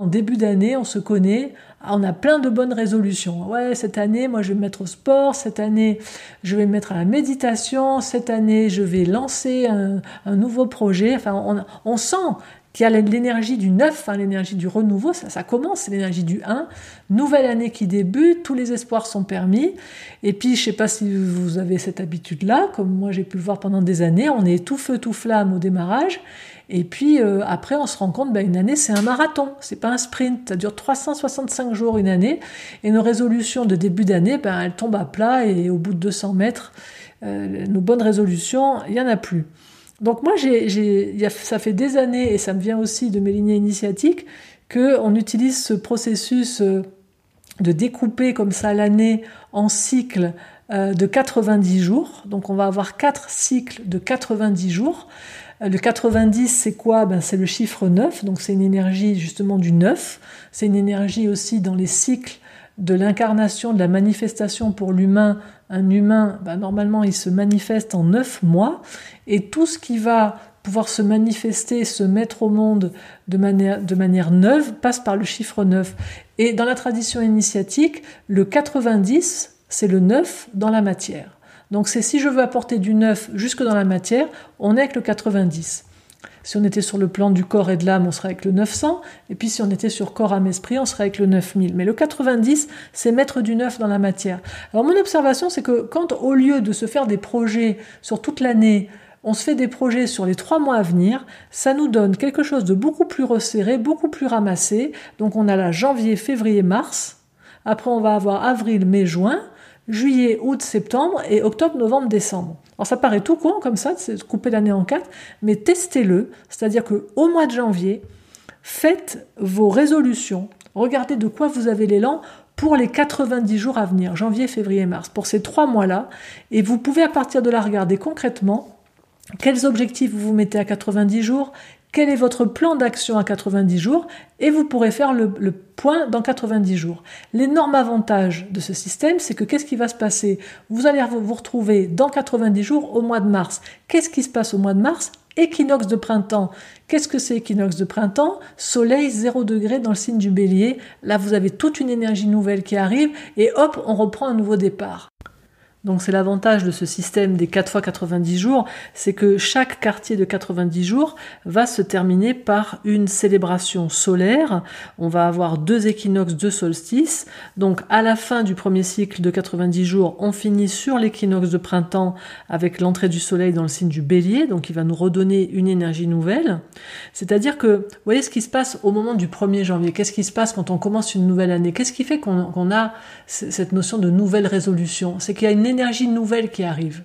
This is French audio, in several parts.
En début d'année, on se connaît, on a plein de bonnes résolutions. Ouais, cette année, moi, je vais me mettre au sport, cette année, je vais me mettre à la méditation, cette année, je vais lancer un, nouveau projet. Enfin, on, on sent qu'il y a l'énergie du neuf, hein, l'énergie du renouveau, ça, commence, l'énergie du 1. Nouvelle année qui débute, tous les espoirs sont permis. Et puis, je sais pas si vous avez cette habitude-là, comme moi j'ai pu le voir pendant des années, on est tout feu, tout flamme au démarrage. Et puis euh, après, on se rend compte, ben, une année, c'est un marathon, c'est pas un sprint. Ça dure 365 jours une année. Et nos résolutions de début d'année, ben, elles tombent à plat et au bout de 200 mètres, euh, nos bonnes résolutions, il y en a plus. Donc moi, ça fait des années, et ça me vient aussi de mes lignées initiatiques, qu'on utilise ce processus euh, de découper comme ça l'année en cycles euh, de 90 jours. Donc on va avoir quatre cycles de 90 jours. Euh, le 90, c'est quoi? Ben, C'est le chiffre 9, donc c'est une énergie justement du 9. C'est une énergie aussi dans les cycles de l'incarnation, de la manifestation pour l'humain. Un humain, ben, normalement, il se manifeste en 9 mois et tout ce qui va pouvoir se manifester, se mettre au monde de manière, de manière neuve, passe par le chiffre 9. Et dans la tradition initiatique, le 90, c'est le 9 dans la matière. Donc c'est si je veux apporter du 9 jusque dans la matière, on est avec le 90. Si on était sur le plan du corps et de l'âme, on serait avec le 900. Et puis si on était sur corps, âme, esprit, on serait avec le 9000. Mais le 90, c'est mettre du neuf dans la matière. Alors mon observation, c'est que quand au lieu de se faire des projets sur toute l'année, on se fait des projets sur les trois mois à venir, ça nous donne quelque chose de beaucoup plus resserré, beaucoup plus ramassé. Donc on a là janvier, février, mars. Après on va avoir avril, mai, juin, juillet, août, septembre et octobre, novembre, décembre. Alors ça paraît tout con comme ça, de couper l'année en quatre, mais testez-le. C'est-à-dire que au mois de janvier, faites vos résolutions. Regardez de quoi vous avez l'élan pour les 90 jours à venir, janvier, février, mars, pour ces trois mois-là. Et vous pouvez à partir de là regarder concrètement quels objectifs vous vous mettez à 90 jours, quel est votre plan d'action à 90 jours et vous pourrez faire le, point dans 90 jours. L'énorme avantage de ce système, c'est que qu'est-ce qui va se passer? Vous allez vous retrouver dans 90 jours au mois de mars. Qu'est-ce qui se passe au mois de mars? Équinoxe de printemps. Qu'est-ce que c'est équinoxe de printemps? Soleil 0 degré dans le signe du bélier. Là, vous avez toute une énergie nouvelle qui arrive et hop, on reprend un nouveau départ. Donc c'est l'avantage de ce système des 4 fois 90 jours, c'est que chaque quartier de 90 jours va se terminer par une célébration solaire. On va avoir deux équinoxes, deux solstices. Donc à la fin du premier cycle de 90 jours, on finit sur l'équinoxe de printemps avec l'entrée du soleil dans le signe du bélier, donc il va nous redonner une énergie nouvelle. C'est-à-dire que, vous voyez ce qui se passe au moment du 1er janvier, qu'est-ce qui se passe quand on commence une nouvelle année, qu'est-ce qui fait qu'on a cette notion de nouvelle résolution? C'est qu'il y a une énergie nouvelle qui arrive.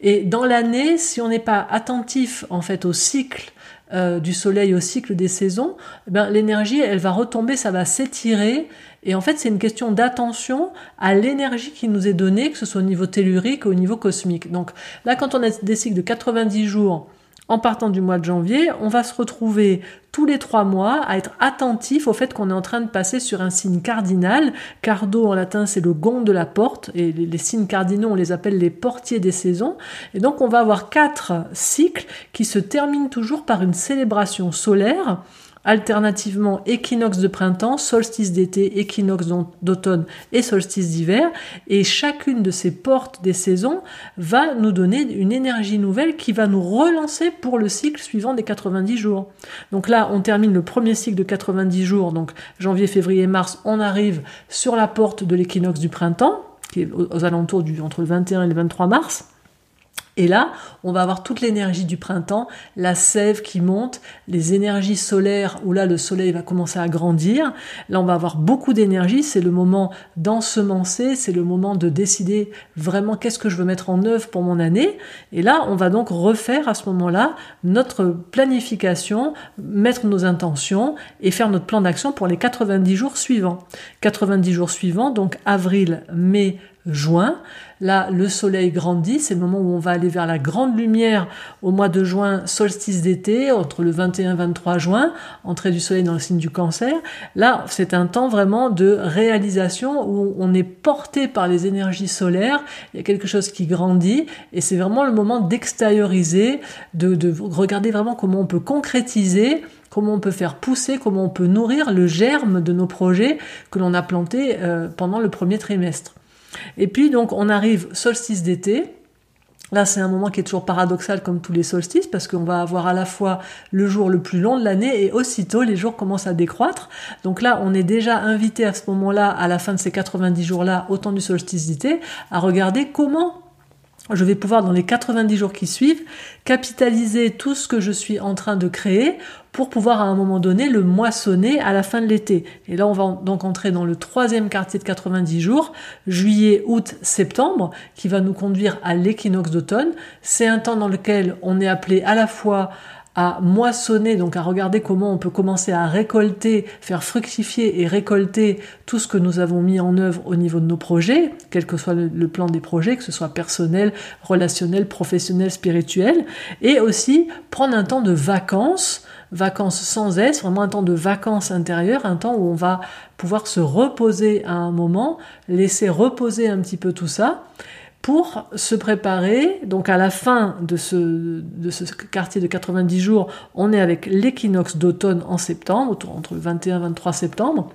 Et dans l'année, si on n'est pas attentif en fait au cycle euh, du soleil, au cycle des saisons, eh ben, l'énergie, elle va retomber, ça va s'étirer. Et en fait, c'est une question d'attention à l'énergie qui nous est donnée, que ce soit au niveau tellurique ou au niveau cosmique. Donc là, quand on a des cycles de 90 jours, en partant du mois de janvier, on va se retrouver tous les trois mois à être attentif au fait qu'on est en train de passer sur un signe cardinal. Cardo en latin c'est le gond de la porte et les, signes cardinaux on les appelle les portiers des saisons. Et donc on va avoir quatre cycles qui se terminent toujours par une célébration solaire alternativement équinoxe de printemps, solstice d'été, équinoxe d'automne et solstice d'hiver. Et chacune de ces portes des saisons va nous donner une énergie nouvelle qui va nous relancer pour le cycle suivant des 90 jours. Donc là, on termine le premier cycle de 90 jours, donc janvier, février, mars, on arrive sur la porte de l'équinoxe du printemps, qui est aux alentours du, entre le 21 et le 23 mars. Et là, on va avoir toute l'énergie du printemps, la sève qui monte, les énergies solaires où là le soleil va commencer à grandir. Là, on va avoir beaucoup d'énergie. C'est le moment d'ensemencer, c'est le moment de décider vraiment qu'est-ce que je veux mettre en œuvre pour mon année. Et là, on va donc refaire à ce moment-là notre planification, mettre nos intentions et faire notre plan d'action pour les 90 jours suivants. 90 jours suivants, donc avril, mai, juin. Là, le soleil grandit, c'est le moment où on va aller vers la grande lumière au mois de juin, solstice d'été, entre le 21 et 23 juin, entrée du soleil dans le signe du cancer. Là, c'est un temps vraiment de réalisation où on est porté par les énergies solaires, il y a quelque chose qui grandit et c'est vraiment le moment d'extérioriser, de, de regarder vraiment comment on peut concrétiser comment on peut faire pousser, comment on peut nourrir le germe de nos projets que l'on a plantés euh, pendant le premier trimestre. Et puis donc on arrive solstice d'été, Là, c'est un moment qui est toujours paradoxal comme tous les solstices parce qu'on va avoir à la fois le jour le plus long de l'année et aussitôt les jours commencent à décroître. Donc là, on est déjà invité à ce moment-là, à la fin de ces 90 jours-là, au temps du solstice d'été, à regarder comment je vais pouvoir dans les 90 jours qui suivent capitaliser tout ce que je suis en train de créer pour pouvoir à un moment donné le moissonner à la fin de l'été. Et là, on va donc entrer dans le troisième quartier de 90 jours, juillet, août, septembre, qui va nous conduire à l'équinoxe d'automne. C'est un temps dans lequel on est appelé à la fois à moissonner, donc à regarder comment on peut commencer à récolter, faire fructifier et récolter tout ce que nous avons mis en œuvre au niveau de nos projets, quel que soit le, plan des projets, que ce soit personnel, relationnel, professionnel, spirituel, et aussi prendre un temps de vacances, vacances sans S, vraiment un temps de vacances intérieures, un temps où on va pouvoir se reposer à un moment, laisser reposer un petit peu tout ça, pour se préparer. Donc à la fin de ce, de quartier de 90 jours, on est avec l'équinoxe d'automne en septembre, entre le 21 et 23 septembre.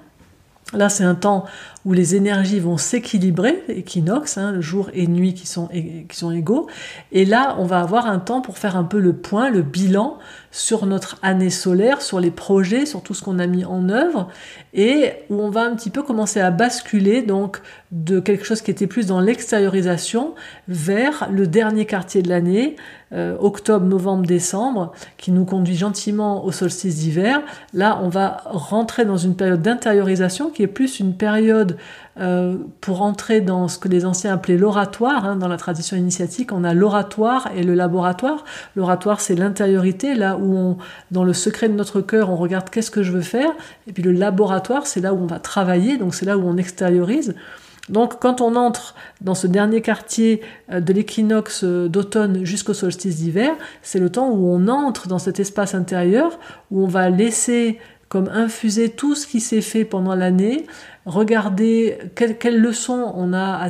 Là, c'est un temps où les énergies vont s'équilibrer, équinoxe, hein, jour et nuit qui sont égaux. Et là, on va avoir un temps pour faire un peu le point, le bilan sur notre année solaire, sur les projets, sur tout ce qu'on a mis en œuvre, et où on va un petit peu commencer à basculer donc de quelque chose qui était plus dans l'extériorisation vers le dernier quartier de l'année, euh, octobre, novembre, décembre, qui nous conduit gentiment au solstice d'hiver. Là, on va rentrer dans une période d'intériorisation qui est plus une période euh, pour entrer dans ce que les anciens appelaient l'oratoire. Hein, dans la tradition initiatique, on a l'oratoire et le laboratoire. L'oratoire, c'est l'intériorité, là où dans le secret de notre cœur, on regarde qu'est-ce que je veux faire. Et puis le laboratoire, c'est là où on va travailler, donc c'est là où on extériorise. Donc quand on entre dans ce dernier quartier euh, de l'équinoxe euh, d'automne jusqu'au solstice d'hiver, c'est le temps où on entre dans cet espace intérieur, où on va laisser comme infuser tout ce qui s'est fait pendant l'année, regarder quelles leçons on a à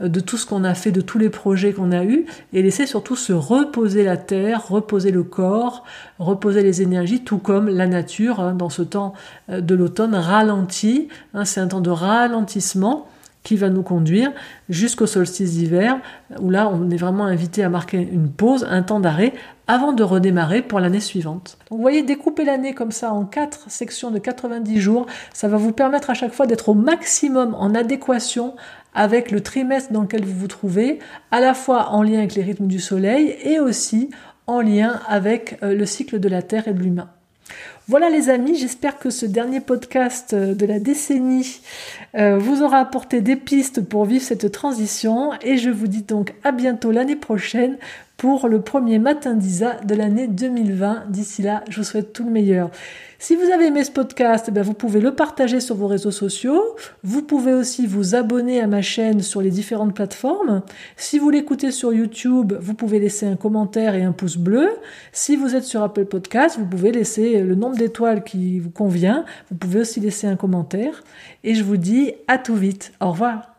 de tout ce qu'on a fait, de tous les projets qu'on a eus, et laisser surtout se reposer la terre, reposer le corps, reposer les énergies, tout comme la nature, hein, dans ce temps euh, de l'automne, ralentit. Hein, c'est un temps de ralentissement qui va nous conduire jusqu'au solstice d'hiver, où là on est vraiment invité à marquer une pause, un temps d'arrêt, avant de redémarrer pour l'année suivante. Donc vous voyez, découper l'année comme ça en quatre sections de 90 jours, ça va vous permettre à chaque fois d'être au maximum en adéquation avec le trimestre dans lequel vous vous trouvez, à la fois en lien avec les rythmes du soleil et aussi en lien avec euh, le cycle de la Terre et de l'humain. Voilà les amis, j'espère que ce dernier podcast euh, de la décennie euh, vous aura apporté des pistes pour vivre cette transition et je vous dis donc à bientôt l'année prochaine pour le premier matin d'Isa de l'année 2020. D'ici là, je vous souhaite tout le meilleur. Si vous avez aimé ce podcast, eh vous pouvez le partager sur vos réseaux sociaux. Vous pouvez aussi vous abonner à ma chaîne sur les différentes plateformes. Si vous l'écoutez sur YouTube, vous pouvez laisser un commentaire et un pouce bleu. Si vous êtes sur Apple Podcast, vous pouvez laisser le nombre d'étoiles qui vous convient. Vous pouvez aussi laisser un commentaire. Et je vous dis à tout vite. Au revoir.